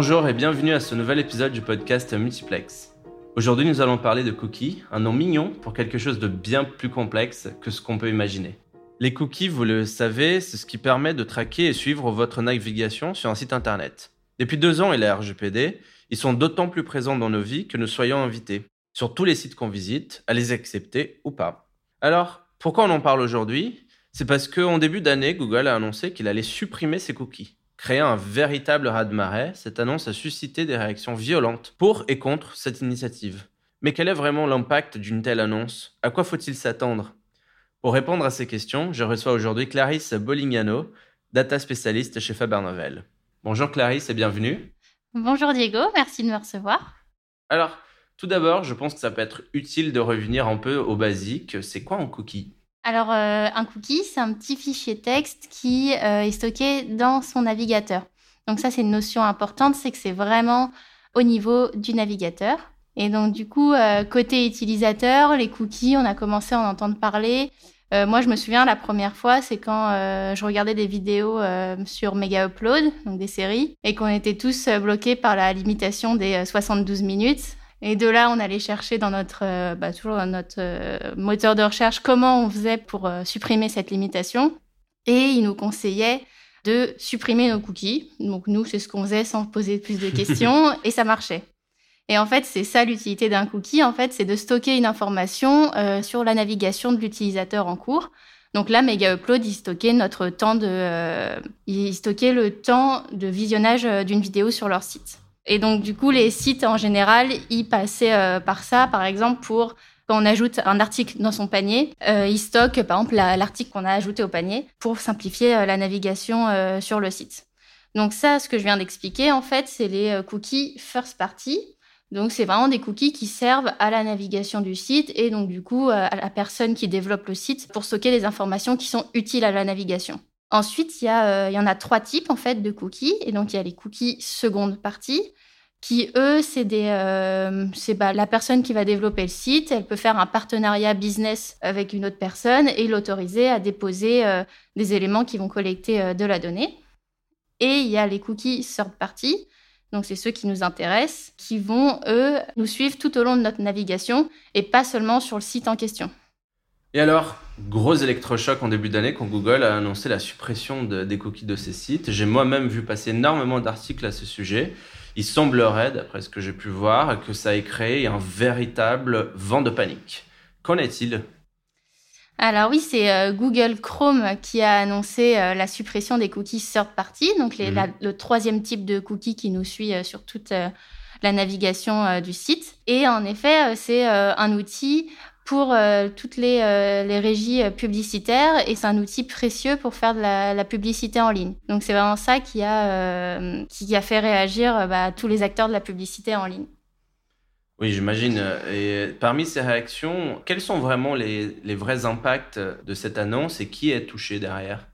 Bonjour et bienvenue à ce nouvel épisode du podcast Multiplex. Aujourd'hui, nous allons parler de cookies, un nom mignon pour quelque chose de bien plus complexe que ce qu'on peut imaginer. Les cookies, vous le savez, c'est ce qui permet de traquer et suivre votre navigation sur un site internet. Depuis deux ans et la RGPD, ils sont d'autant plus présents dans nos vies que nous soyons invités, sur tous les sites qu'on visite, à les accepter ou pas. Alors, pourquoi on en parle aujourd'hui? C'est parce qu'en début d'année, Google a annoncé qu'il allait supprimer ses cookies. Créant un véritable raz-de-marée, cette annonce a suscité des réactions violentes pour et contre cette initiative. Mais quel est vraiment l'impact d'une telle annonce? À quoi faut-il s'attendre? Pour répondre à ces questions, je reçois aujourd'hui Clarisse Bolignano, data spécialiste chez Faber Novel. Bonjour Clarisse et bienvenue. Bonjour Diego, merci de me recevoir. Alors, tout d'abord, je pense que ça peut être utile de revenir un peu au basique. C'est quoi un cookie? Alors, euh, un cookie, c'est un petit fichier texte qui euh, est stocké dans son navigateur. Donc ça, c'est une notion importante, c'est que c'est vraiment au niveau du navigateur. Et donc, du coup, euh, côté utilisateur, les cookies, on a commencé à en entendre parler. moi, je me souviens, la première fois, c'est quand je regardais des vidéos sur Mega Upload, donc des séries, et qu'on était tous bloqués par la limitation des 72 minutes. Et de là, on allait chercher dans notre, euh, bah, toujours dans notre euh, moteur de recherche comment on faisait pour euh, supprimer cette limitation. Et il nous conseillait de supprimer nos cookies. Donc nous, c'est ce qu'on faisait sans poser plus de questions et ça marchait. Et en fait, c'est ça l'utilité d'un cookie. En fait, c'est de stocker une information sur la navigation de l'utilisateur en cours. Donc là, Mega Upload, il stockait notre temps de, il stockait le temps de visionnage d'une vidéo sur leur site. Et donc, du coup, les sites en général, ils passaient euh, par ça, par exemple, pour quand on ajoute un article dans son panier, euh, ils stockent par exemple l'article qu'on a ajouté au panier pour simplifier euh, la navigation euh, sur le site. Donc ça, ce que je viens d'expliquer, en fait, c'est les cookies first party. Donc c'est vraiment des cookies qui servent à la navigation du site et donc du coup à la personne qui développe le site pour stocker les informations qui sont utiles à la navigation. Ensuite, il y, a, il y en a trois types en fait de cookies et donc il y a les cookies seconde partie qui eux, c'est euh, bah, la personne qui va développer le site. Elle peut faire un partenariat business avec une autre personne et l'autoriser à déposer euh, des éléments qui vont collecter euh, de la donnée. Et il y a les cookies third party. Donc, c'est ceux qui nous intéressent, qui vont, eux, nous suivre tout au long de notre navigation et pas seulement sur le site en question. Et alors, gros électrochoc en début d'année quand Google a annoncé la suppression des cookies de ces sites. J'ai moi-même vu passer énormément d'articles à ce sujet. Il semblerait, d'après ce que j'ai pu voir, que ça ait créé un véritable vent de panique. Qu'en est-il? Alors oui, c'est euh, Google Chrome qui a annoncé euh, la suppression des cookies third party, donc mhm. le troisième type de cookie qui nous suit euh, sur toute la navigation du site. Et en effet, c'est un outil pour euh, toutes les, euh, les, régies euh, publicitaires et c'est un outil précieux pour faire de la, la publicité en ligne. Donc c'est vraiment ça qui a, qui a fait réagir bah, tous les acteurs de la publicité en ligne. Oui, j'imagine. Et parmi ces réactions, quels sont vraiment les, les, vrais impacts de cette annonce et qui est touché derrière?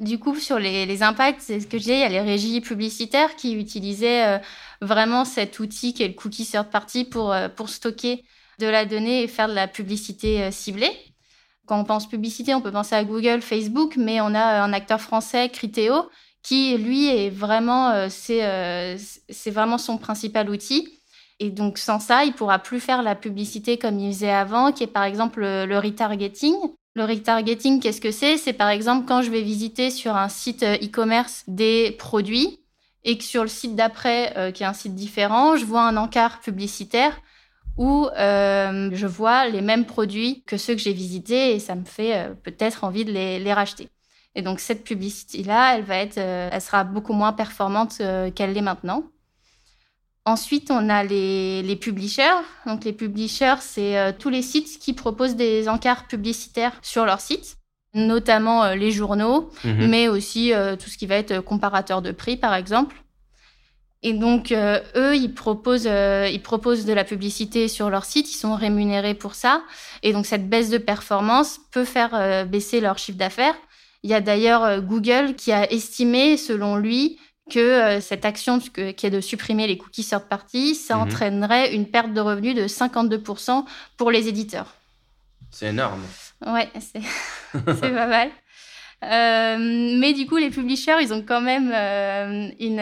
Du coup, sur les, les impacts, c'est ce que je disais, il y a les régies publicitaires qui utilisaient vraiment cet outil qui est le cookie third party pour, pour stocker de la donnée et faire de la publicité euh, ciblée. Quand on pense publicité, on peut penser à Google, Facebook, mais on a un acteur français, Criteo, qui lui est vraiment, euh, euh, c'est vraiment son principal outil. Et donc sans ça, il pourra plus faire la publicité comme il faisait avant, qui est par exemple le, retargeting. Le retargeting, qu'est-ce que c'est? C'est par exemple quand je vais visiter sur un site e-commerce des produits et que sur le site d'après, qui est un site différent, je vois un encart publicitaire où euh, je vois les mêmes produits que ceux que j'ai visités et ça me fait euh, peut-être envie de les, racheter. Et donc cette publicité-là, elle va être, euh, elle sera beaucoup moins performante qu'elle l'est maintenant. Ensuite, on a les, les publishers. Donc les publishers, c'est tous les sites qui proposent des encarts publicitaires sur leur site, notamment les journaux, mhm. mais aussi tout ce qui va être comparateur de prix, par exemple. Et donc, euh, eux, ils proposent, euh, ils proposent de la publicité sur leur site, ils sont rémunérés pour ça. Et donc, cette baisse de performance peut faire euh, baisser leur chiffre d'affaires. Il y a d'ailleurs Google qui a estimé, selon lui, que cette action qui est de supprimer les cookies third party, ça mhm. entraînerait une perte de revenus de 52% pour les éditeurs. C'est énorme. Ouais, c'est pas mal. Mais du coup, les publishers, ils ont quand même une,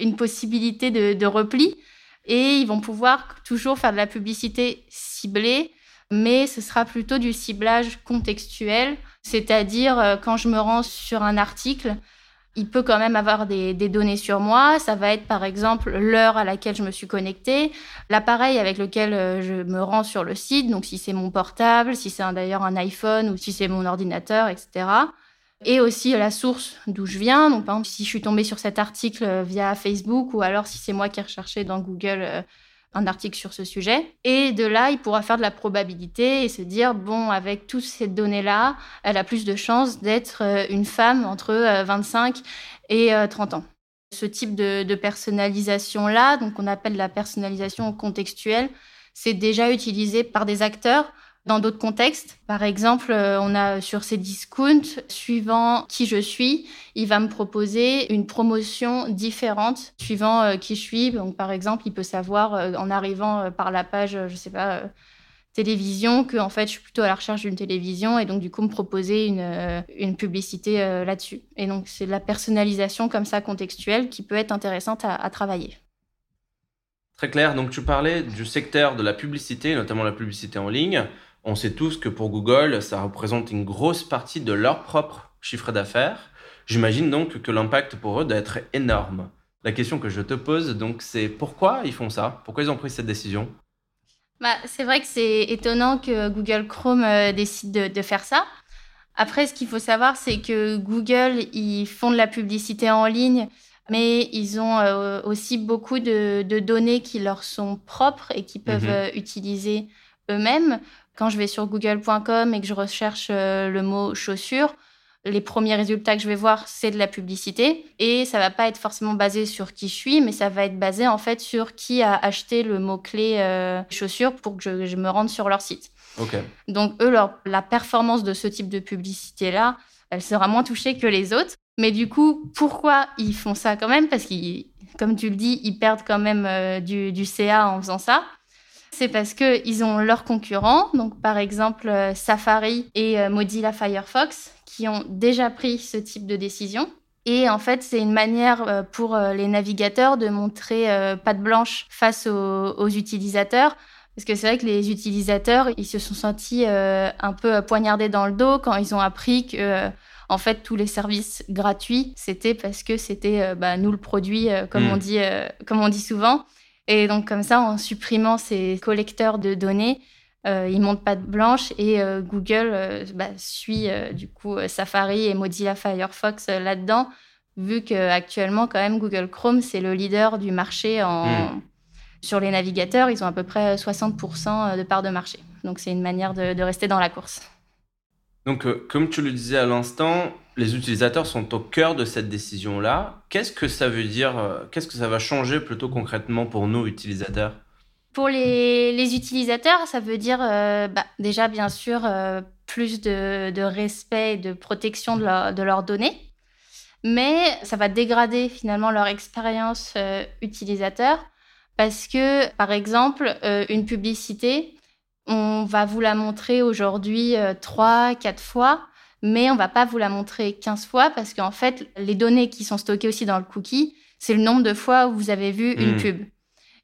une possibilité de, de repli et ils vont pouvoir toujours faire de la publicité ciblée, mais ce sera plutôt du ciblage contextuel, c'est-à-dire quand je me rends sur un article, il peut quand même avoir des, données sur moi. Ça va être par exemple l'heure à laquelle je me suis connectée, l'appareil avec lequel euh, je me rends sur le site, donc si c'est mon portable, si c'est d'ailleurs un iPhone ou si c'est mon ordinateur, etc. Et aussi la source d'où je viens. Donc par exemple, si je suis tombée sur cet article euh, via Facebook ou alors si c'est moi qui ai recherché dans Google euh, un article sur ce sujet. Et de là, il pourra faire de la probabilité et se dire, bon, avec toutes ces données-là, elle a plus de chances d'être euh, une femme entre 25 euh, et 30 euh, ans. Ce type de, personnalisation-là, donc on appelle la personnalisation contextuelle, c'est déjà utilisé par des acteurs dans d'autres contextes. Par exemple, euh, on a sur ces discounts, suivant qui je suis, il va me proposer une promotion différente suivant euh, qui je suis. Donc, par exemple, il peut savoir euh, en arrivant par la page, je sais pas, télévision, que en fait, je suis plutôt à la recherche d'une télévision et donc du coup me proposer une, une publicité là-dessus. Et donc, c'est la personnalisation comme ça contextuelle qui peut être intéressante à travailler. Très clair. Donc, tu parlais du secteur de la publicité, notamment la publicité en ligne. On sait tous que pour Google, ça représente une grosse partie de leur propre chiffre d'affaires. J'imagine donc que l'impact pour eux doit être énorme. La question que je te pose, donc, c'est pourquoi ils font ça? Pourquoi ils ont pris cette décision? Bah, C'est vrai que c'est étonnant que Google Chrome euh, décide de, faire ça. Après, ce qu'il faut savoir, c'est que Google, ils font de la publicité en ligne, mais ils ont euh, aussi beaucoup de, données qui leur sont propres et qui peuvent mhm. euh, utiliser eux-mêmes. Quand je vais sur google.com et que je recherche euh, le mot chaussure, les premiers résultats que je vais voir, c'est de la publicité. Et ça va pas être forcément basé sur qui je suis, mais ça va être basé en fait sur qui a acheté le mot-clé euh, chaussure pour que je, me rende sur leur site. Donc eux, leur, la performance de ce type de publicité-là, elle sera moins touchée que les autres. Mais du coup, pourquoi ils font ça quand même? Parce qu'ils, comme tu le dis, ils perdent quand même euh, du, du CA en faisant ça c'est parce qu'ils ont leurs concurrents, donc par exemple euh, Safari et euh, Mozilla Firefox, qui ont déjà pris ce type de décision. Et en fait, c'est une manière euh, pour les navigateurs de montrer patte blanche face aux, utilisateurs. Parce que c'est vrai que les utilisateurs, ils se sont sentis un peu poignardés dans le dos quand ils ont appris que, en fait, tous les services gratuits, c'était parce que c'était bah, nous le produit, comme, hmm. on dit, comme on dit souvent. Et donc comme ça, en supprimant ces collecteurs de données, euh, ils montent pas de blanche et euh, Google euh, bah, suit du coup Safari et Mozilla Firefox là-dedans, vu qu'actuellement quand même Google Chrome c'est le leader du marché en... Hmm. sur les navigateurs, ils ont à peu près 60% de part de marché. Donc c'est une manière de, de rester dans la course. Donc, comme tu le disais à l'instant, les utilisateurs sont au cœur de cette décision-là. Qu'est-ce que ça veut dire euh, Qu'est-ce que ça va changer plutôt concrètement pour nos utilisateurs? Pour les, utilisateurs, ça veut dire euh, bah, déjà, bien sûr, euh, plus de, respect et de protection de, leurs données. Mais ça va dégrader finalement leur expérience utilisateur parce que, par exemple, une publicité, on va vous la montrer aujourd'hui trois, quatre fois mais on va pas vous la montrer 15 fois parce qu'en fait, les données qui sont stockées aussi dans le cookie, c'est le nombre de fois où vous avez vu une hmm. pub.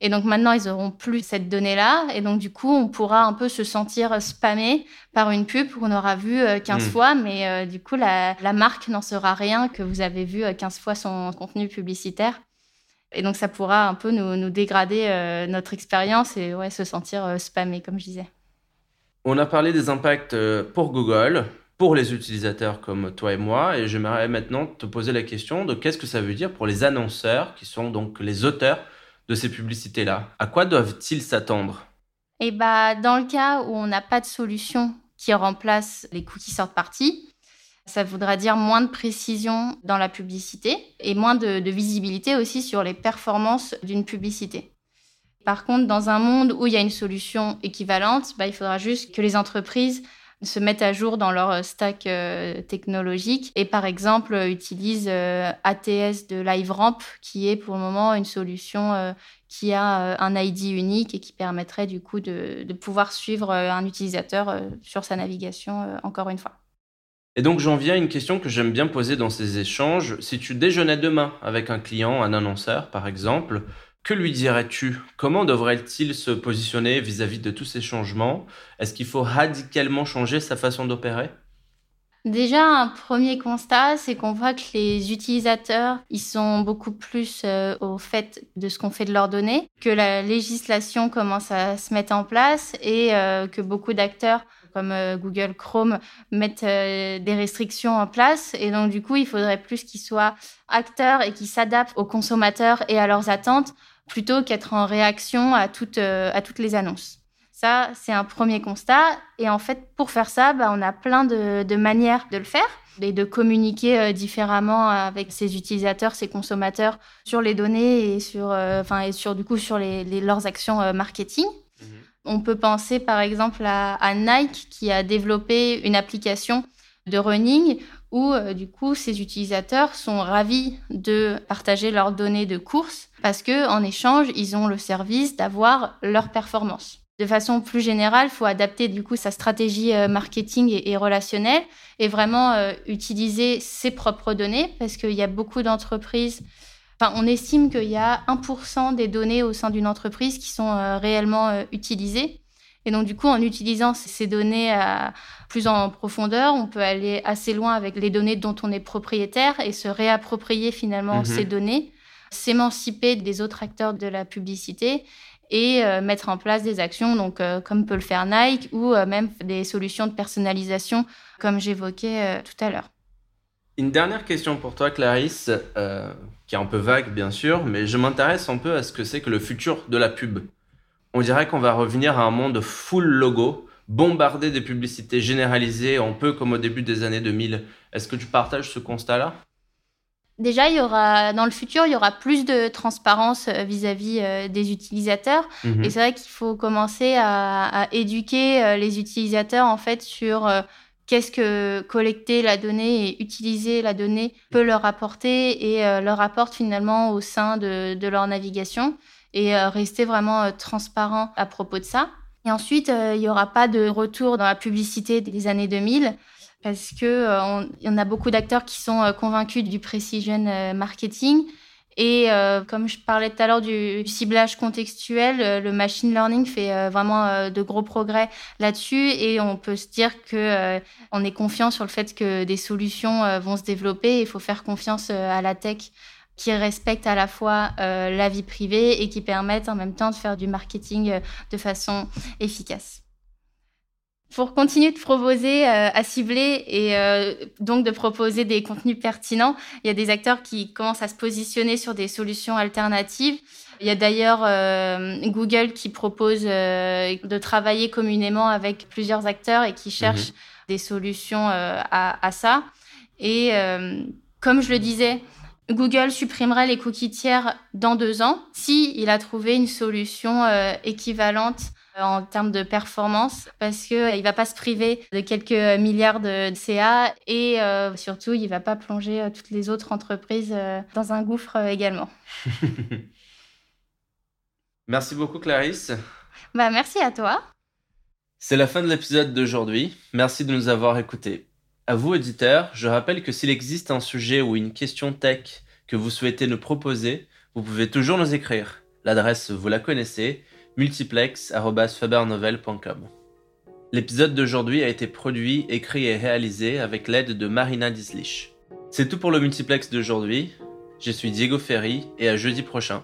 Et donc maintenant, ils auront plus cette donnée-là. Et donc du coup, on pourra un peu se sentir spammé par une pub qu'on aura vu 15 euh, hmm. fois, mais euh, du coup, la, marque n'en saura rien que vous avez vu 15 euh, fois son contenu publicitaire. Et donc ça pourra un peu nous, dégrader notre expérience et ouais, se sentir spammé, comme je disais. On a parlé des impacts pour Google, pour les utilisateurs comme toi et moi. Et j'aimerais maintenant te poser la question de qu'est-ce que ça veut dire pour les annonceurs, qui sont donc les auteurs de ces publicités-là. À quoi doivent-ils s'attendre? Eh bah, dans le cas où on n'a pas de solution qui remplace les cookies sort partie, ça voudra dire moins de précision dans la publicité et moins de, visibilité aussi sur les performances d'une publicité. Par contre, dans un monde où il y a une solution équivalente, bah, il faudra juste que les entreprises se mettent à jour dans leur euh, stack euh, technologique et par exemple euh, utilisent ATS de LiveRamp qui est pour le moment une solution qui a un ID unique et qui permettrait du coup de, pouvoir suivre un utilisateur sur sa navigation encore une fois. Et donc j'en viens à une question que j'aime bien poser dans ces échanges. Si tu déjeunais demain avec un client, un annonceur par exemple, que lui dirais-tu? Comment devrait-il se positionner vis-à-vis de tous ces changements? Est-ce qu'il faut radicalement changer sa façon d'opérer? Déjà, un premier constat, c'est qu'on voit que les utilisateurs, ils sont beaucoup plus euh, au fait de ce qu'on fait de leurs données, que la législation commence à se mettre en place et euh, que beaucoup d'acteurs comme euh, Google Chrome mettent des restrictions en place. Et donc, du coup, il faudrait plus qu'ils soient acteurs et qu'ils s'adaptent aux consommateurs et à leurs attentes plutôt qu'être en réaction à toutes, à toutes les annonces. Ça, c'est un premier constat. Et en fait, pour faire ça, bah, on a plein de, manières de le faire et de communiquer euh, différemment avec ses utilisateurs, ses consommateurs sur les données et sur, euh, et sur du coup sur les, leurs actions euh, marketing. On peut penser par exemple à, Nike qui a développé une application de running où du coup ces utilisateurs sont ravis de partager leurs données de course parce que en échange ils ont le service d'avoir leur performance. De façon plus générale, il faut adapter du coup sa stratégie euh, marketing et, relationnelle et vraiment euh, utiliser ses propres données parce qu'il y a beaucoup d'entreprises. Enfin, on estime qu'il y a 1% des données au sein d'une entreprise qui sont euh, réellement utilisées. Et donc, du coup, en utilisant ces données plus en profondeur, on peut aller assez loin avec les données dont on est propriétaire et se réapproprier finalement mhm. ces données, s'émanciper des autres acteurs de la publicité et euh, mettre en place des actions, donc euh, comme peut le faire Nike, ou euh, même des solutions de personnalisation, comme j'évoquais tout à l'heure. Une dernière question pour toi, Clarisse, qui est un peu vague, bien sûr, mais je m'intéresse un peu à ce que c'est que le futur de la pub. On dirait qu'on va revenir à un monde full logo, bombardé de publicités généralisées, un peu comme au début des années 2000. Est-ce que tu partages ce constat-là? Déjà, il y aura, dans le futur, il y aura plus de transparence euh, vis-à-vis euh, des utilisateurs. Mhm. Et c'est vrai qu'il faut commencer à, éduquer euh, les utilisateurs en fait sur qu'est-ce que collecter la donnée et utiliser la donnée peut leur apporter et leur apporte finalement au sein de, de leur navigation et rester vraiment transparent à propos de ça. Et ensuite, il n'y aura pas de retour dans la publicité des années 2000 parce euh, y a beaucoup d'acteurs qui sont euh, convaincus du precision euh, marketing. Et comme je parlais tout à l'heure du ciblage contextuel, le machine learning fait vraiment de gros progrès là-dessus. Et on peut se dire que on est confiant sur le fait que des solutions vont se développer. Il faut faire confiance à la tech qui respecte à la fois la vie privée et qui permettent en même temps de faire du marketing de façon efficace pour continuer de proposer euh, à cibler et euh, donc de proposer des contenus pertinents, il y a des acteurs qui commencent à se positionner sur des solutions alternatives. Il y a d'ailleurs euh, Google qui propose de travailler communément avec plusieurs acteurs et qui cherche mhm. des solutions à, à, ça. Et comme je le disais, Google supprimerait les cookies tiers dans deux ans si il a trouvé une solution équivalente euh, en termes de performance parce qu'il euh, ne va pas se priver de quelques milliards de CA et euh, surtout, il ne va pas plonger toutes les autres entreprises dans un gouffre également. merci beaucoup, Clarisse. Bah, merci à toi. C'est la fin de l'épisode d'aujourd'hui. Merci de nous avoir écoutés. À vous, auditeurs, je rappelle que s'il existe un sujet ou une question tech que vous souhaitez nous proposer, vous pouvez toujours nous écrire. L'adresse, vous la connaissez multiplex.fabernovel.com. L'épisode d'aujourd'hui a été produit, écrit et réalisé avec l'aide de Marina Dislich. C'est tout pour le multiplex d'aujourd'hui. Je suis Diego Ferry et à jeudi prochain